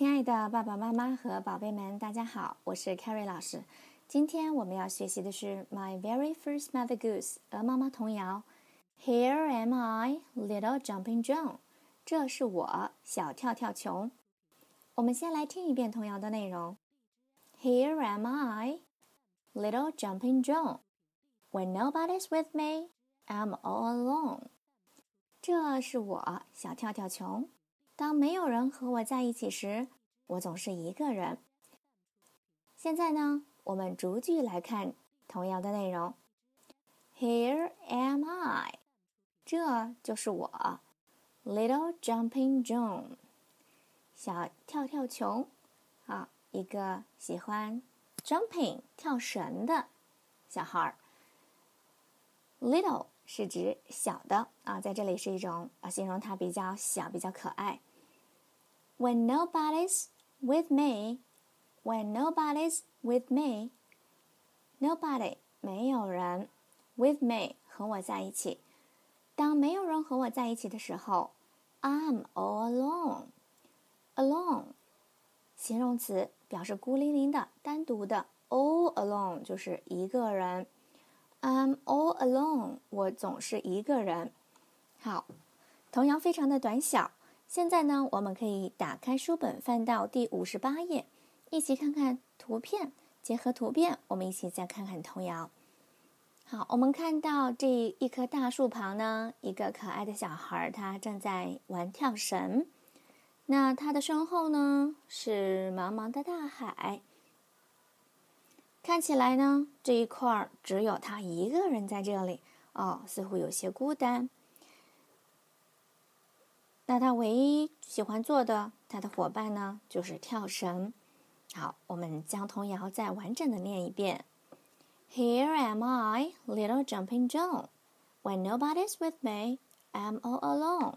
亲爱的爸爸妈妈和宝贝们，大家好，我是 Carrie 老师。今天我们要学习的是《My Very First Mother Goose》鹅妈妈童谣。Here am I, little jumping John。这是我，小跳跳熊。我们先来听一遍童谣的内容。Here am I, little jumping John. When nobody's with me, I'm all alone. 这是我，小跳跳熊。当没有人和我在一起时，我总是一个人。现在呢，我们逐句来看童谣的内容。Here am I，这就是我，Little Jumping John，小跳跳熊，啊，一个喜欢 jumping 跳绳的小孩儿。Little 是指小的啊，在这里是一种啊，形容它比较小，比较可爱。When nobody's with me, when nobody's with me, nobody 没有人，with me 和我在一起。当没有人和我在一起的时候，I'm all alone. Alone 形容词表示孤零零的、单独的，all alone 就是一个人。I'm all alone，我总是一个人。好，童谣非常的短小。现在呢，我们可以打开书本，翻到第五十八页，一起看看图片。结合图片，我们一起再看看童谣。好，我们看到这一棵大树旁呢，一个可爱的小孩，他正在玩跳绳。那他的身后呢，是茫茫的大海。看起来呢，这一块儿只有他一个人在这里哦，似乎有些孤单。那他唯一喜欢做的，他的伙伴呢，就是跳绳。好，我们将童谣再完整的念一遍：Here am I, little jumping jump When nobody's with me, I'm all alone.